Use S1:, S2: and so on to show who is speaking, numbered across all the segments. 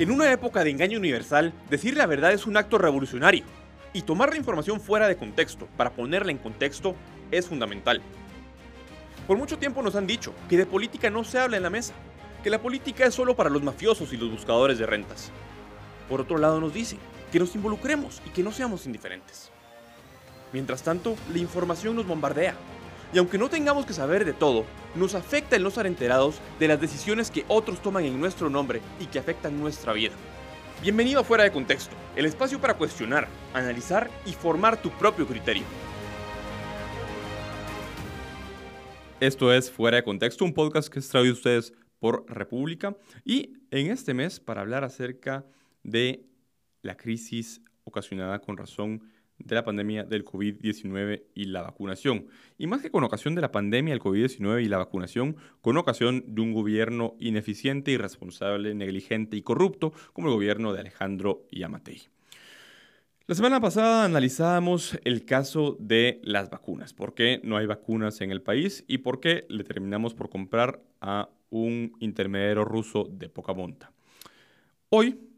S1: En una época de engaño universal, decir la verdad es un acto revolucionario, y tomar la información fuera de contexto para ponerla en contexto es fundamental. Por mucho tiempo nos han dicho que de política no se habla en la mesa, que la política es solo para los mafiosos y los buscadores de rentas. Por otro lado nos dicen que nos involucremos y que no seamos indiferentes. Mientras tanto, la información nos bombardea. Y aunque no tengamos que saber de todo, nos afecta el no estar enterados de las decisiones que otros toman en nuestro nombre y que afectan nuestra vida. Bienvenido a Fuera de Contexto, el espacio para cuestionar, analizar y formar tu propio criterio. Esto es Fuera de Contexto, un podcast que es traído a ustedes por República y en este mes para hablar acerca de la crisis ocasionada con razón de la pandemia del COVID-19 y la vacunación. Y más que con ocasión de la pandemia del COVID-19 y la vacunación, con ocasión de un gobierno ineficiente, irresponsable, negligente y corrupto como el gobierno de Alejandro Yamatei. La semana pasada analizábamos el caso de las vacunas, por qué no hay vacunas en el país y por qué le terminamos por comprar a un intermediario ruso de poca monta. Hoy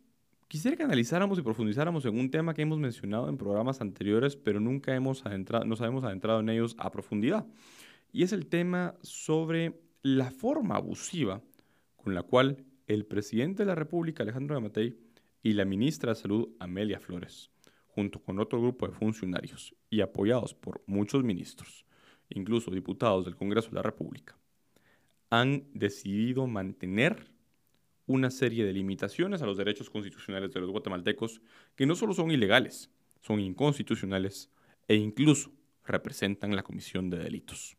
S1: Quisiera que analizáramos y profundizáramos en un tema que hemos mencionado en programas anteriores, pero nunca hemos adentrado, nos hemos adentrado en ellos a profundidad. Y es el tema sobre la forma abusiva con la cual el presidente de la República, Alejandro Yamatei, y la ministra de Salud, Amelia Flores, junto con otro grupo de funcionarios y apoyados por muchos ministros, incluso diputados del Congreso de la República, han decidido mantener una serie de limitaciones a los derechos constitucionales de los guatemaltecos que no solo son ilegales, son inconstitucionales e incluso representan la comisión de delitos.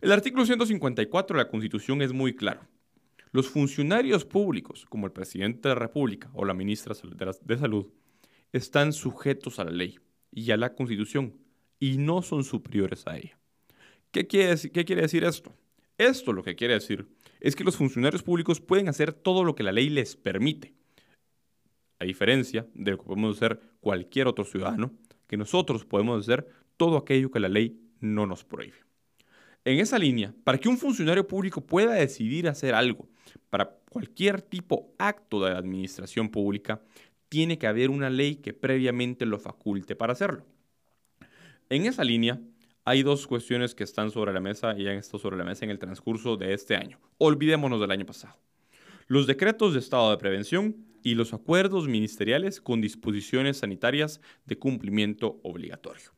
S1: El artículo 154 de la Constitución es muy claro. Los funcionarios públicos, como el presidente de la República o la ministra de Salud, están sujetos a la ley y a la Constitución y no son superiores a ella. ¿Qué quiere, decir, qué quiere decir esto? Esto lo que quiere decir es que los funcionarios públicos pueden hacer todo lo que la ley les permite, a diferencia de lo que podemos hacer cualquier otro ciudadano, que nosotros podemos hacer todo aquello que la ley no nos prohíbe. En esa línea, para que un funcionario público pueda decidir hacer algo para cualquier tipo acto de la administración pública, tiene que haber una ley que previamente lo faculte para hacerlo. En esa línea, hay dos cuestiones que están sobre la mesa y han estado sobre la mesa en el transcurso de este año. Olvidémonos del año pasado. Los decretos de estado de prevención y los acuerdos ministeriales con disposiciones sanitarias de cumplimiento obligatorio.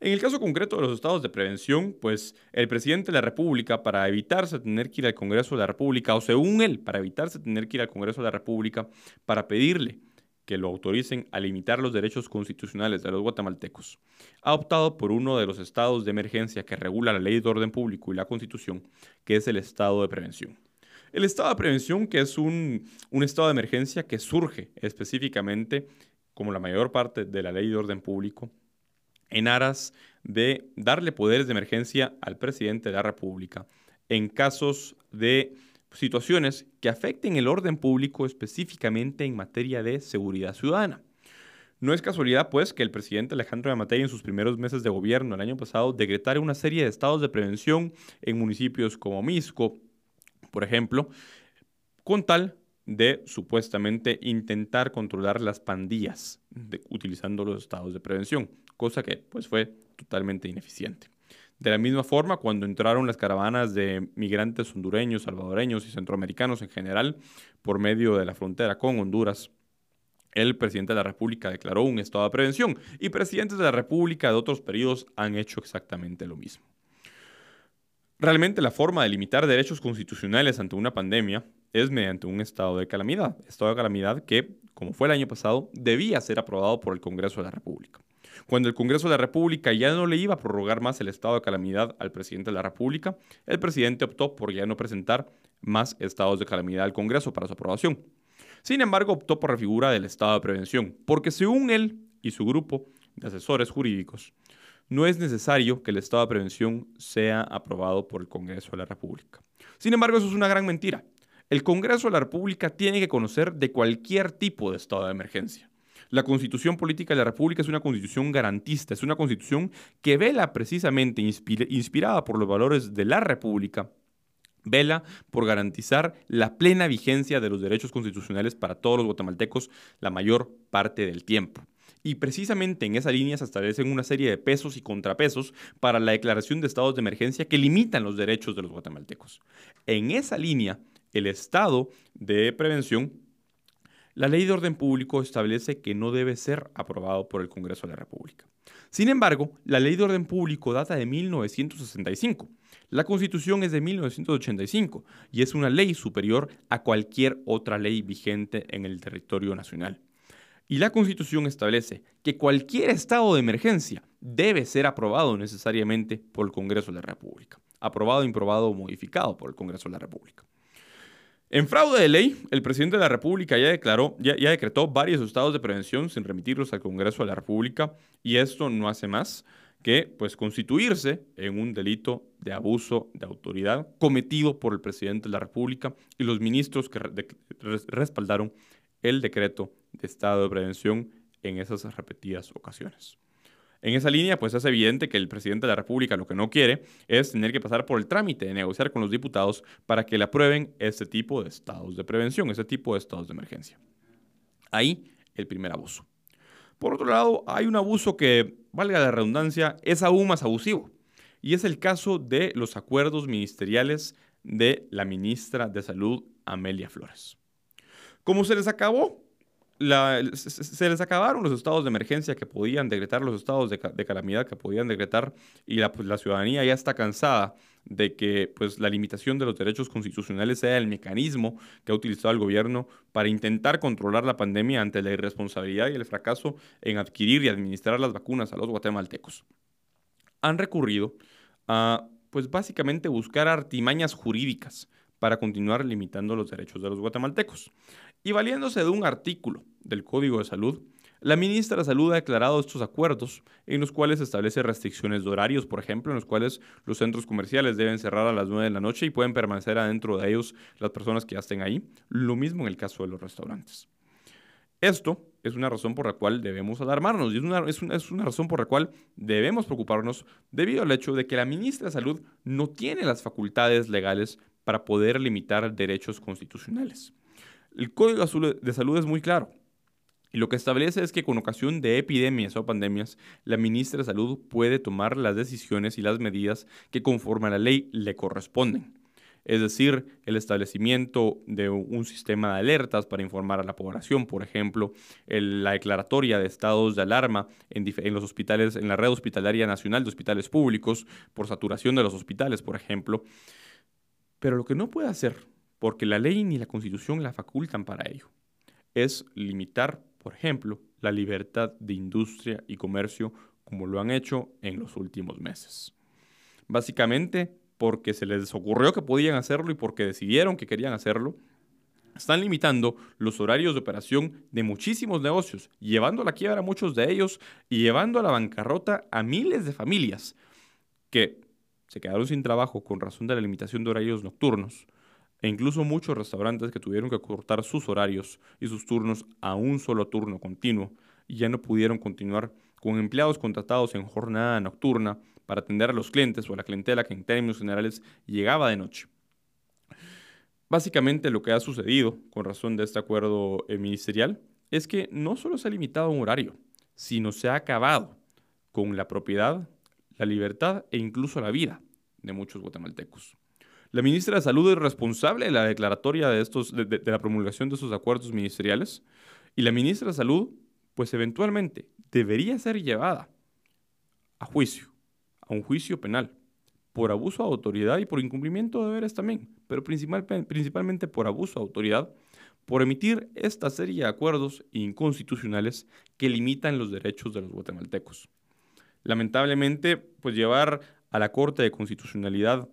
S1: En el caso concreto de los estados de prevención, pues el presidente de la República, para evitarse tener que ir al Congreso de la República, o según él, para evitarse tener que ir al Congreso de la República, para pedirle que lo autoricen a limitar los derechos constitucionales de los guatemaltecos, ha optado por uno de los estados de emergencia que regula la ley de orden público y la constitución, que es el estado de prevención. El estado de prevención, que es un, un estado de emergencia que surge específicamente, como la mayor parte de la ley de orden público, en aras de darle poderes de emergencia al presidente de la República en casos de situaciones que afecten el orden público específicamente en materia de seguridad ciudadana. No es casualidad, pues, que el presidente Alejandro Yamatei en sus primeros meses de gobierno el año pasado decretara una serie de estados de prevención en municipios como Misco, por ejemplo, con tal de supuestamente intentar controlar las pandillas utilizando los estados de prevención, cosa que pues fue totalmente ineficiente. De la misma forma, cuando entraron las caravanas de migrantes hondureños, salvadoreños y centroamericanos en general por medio de la frontera con Honduras, el presidente de la República declaró un estado de prevención y presidentes de la República de otros periodos han hecho exactamente lo mismo. Realmente la forma de limitar derechos constitucionales ante una pandemia es mediante un estado de calamidad, estado de calamidad que, como fue el año pasado, debía ser aprobado por el Congreso de la República. Cuando el Congreso de la República ya no le iba a prorrogar más el estado de calamidad al presidente de la República, el presidente optó por ya no presentar más estados de calamidad al Congreso para su aprobación. Sin embargo, optó por la figura del estado de prevención, porque según él y su grupo de asesores jurídicos, no es necesario que el estado de prevención sea aprobado por el Congreso de la República. Sin embargo, eso es una gran mentira. El Congreso de la República tiene que conocer de cualquier tipo de estado de emergencia. La constitución política de la República es una constitución garantista, es una constitución que vela precisamente inspirada por los valores de la República Vela por garantizar la plena vigencia de los derechos constitucionales para todos los guatemaltecos la mayor parte del tiempo. Y precisamente en esa línea se establecen una serie de pesos y contrapesos para la declaración de estados de emergencia que limitan los derechos de los guatemaltecos. En esa línea, el estado de prevención, la ley de orden público establece que no debe ser aprobado por el Congreso de la República. Sin embargo, la ley de orden público data de 1965 la Constitución es de 1985 y es una ley superior a cualquier otra ley vigente en el territorio nacional. Y la Constitución establece que cualquier estado de emergencia debe ser aprobado necesariamente por el Congreso de la República. Aprobado, improbado o modificado por el Congreso de la República. En fraude de ley, el presidente de la República ya, declaró, ya, decretó varios estados de prevención sin remitirlos al Congreso de la República y esto no hace más que pues constituirse en un delito de abuso de autoridad cometido por el presidente de la República y los ministros que respaldaron el decreto de estado de prevención en esas repetidas ocasiones. En esa línea, pues es evidente que el presidente de la República lo que no quiere es tener que pasar por el trámite de negociar con los diputados para que le aprueben este tipo de estados de prevención, ese tipo de estados de emergencia. Ahí el primer abuso. Por otro lado, hay un abuso que, valga la redundancia, es aún más abusivo. Y es el caso de los acuerdos ministeriales de la ministra de Salud, Amelia Flores. Como se les acabó se les acabaron los estados de emergencia que podían decretar, los estados de, calamidad que podían decretar, y la, pues, la, ciudadanía ya está cansada de que pues, la limitación de los derechos constitucionales sea el mecanismo que ha utilizado el gobierno para intentar controlar la pandemia ante la irresponsabilidad y el fracaso en adquirir y administrar las vacunas a los guatemaltecos. Han recurrido a, pues básicamente, buscar artimañas jurídicas para continuar limitando los derechos de los guatemaltecos. Y valiéndose de un artículo del Código de Salud, la ministra de Salud ha declarado estos acuerdos en los cuales establece restricciones de horarios, por ejemplo, en los cuales los centros comerciales deben cerrar a las 9 de la noche y pueden permanecer adentro de ellos las personas que ya estén ahí. Lo mismo en el caso de los restaurantes. Esto es una razón por la cual debemos alarmarnos y es una, es, una, es una, razón por la cual debemos preocuparnos debido al hecho de que la ministra de Salud no tiene las facultades legales para poder limitar derechos constitucionales. El Código de Salud es muy claro. Y lo que establece es que con ocasión de epidemias o pandemias, la ministra de Salud puede tomar las decisiones y las medidas que conforme a la ley le corresponden. Es decir, el establecimiento de un sistema de alertas para informar a la población, por ejemplo, la declaratoria de estados de alarma en, los hospitales, en la red hospitalaria nacional de hospitales públicos, por saturación de los hospitales, por ejemplo. Pero lo que no puede hacer porque la ley ni la constitución la facultan para ello. Es limitar, por ejemplo, la libertad de industria y comercio como lo han hecho en los últimos meses. Básicamente porque se les ocurrió que podían hacerlo y porque decidieron que querían hacerlo, están limitando los horarios de operación de muchísimos negocios, llevando a la quiebra a muchos de ellos y llevando a la bancarrota a miles de familias que se quedaron sin trabajo con razón de la limitación de horarios nocturnos, e incluso muchos restaurantes que tuvieron que cortar sus horarios y sus turnos a un solo turno continuo y ya no pudieron continuar con empleados contratados en jornada nocturna para atender a los clientes o a la clientela que en términos generales llegaba de noche. Básicamente lo que ha sucedido con razón de este acuerdo eh, ministerial es que no solo se ha limitado un horario, sino se ha acabado con la propiedad, la libertad e incluso la vida de muchos guatemaltecos. La ministra de Salud es responsable de la declaratoria de, estos, de, la promulgación de estos acuerdos ministeriales y la ministra de Salud, pues eventualmente debería ser llevada a juicio, a un juicio penal, por abuso de autoridad y por incumplimiento de deberes también, pero principalmente por abuso de autoridad, por emitir esta serie de acuerdos inconstitucionales que limitan los derechos de los guatemaltecos. Lamentablemente, pues llevar a la Corte de Constitucionalidad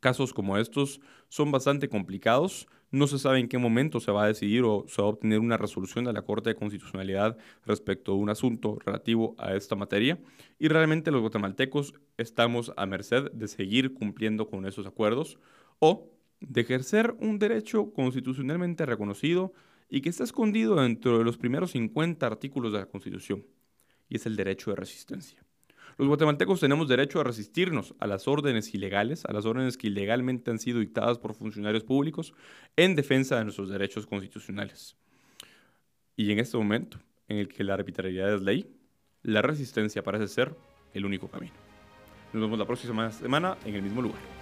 S1: Casos como estos son bastante complicados. No se sabe en qué momento se va a decidir o se va a obtener una resolución de la Corte de Constitucionalidad respecto a un asunto relativo a esta materia. Y realmente los guatemaltecos estamos a merced de seguir cumpliendo con esos acuerdos o de ejercer un derecho constitucionalmente reconocido y que está escondido dentro de los primeros 50 artículos de la Constitución, y es el derecho de resistencia. Los guatemaltecos tenemos derecho a resistirnos a las órdenes ilegales, a las órdenes que ilegalmente han sido dictadas por funcionarios públicos en defensa de nuestros derechos constitucionales. Y en este momento, en el que la arbitrariedad es ley, la resistencia parece ser el único camino. Nos vemos la próxima semana en el mismo lugar.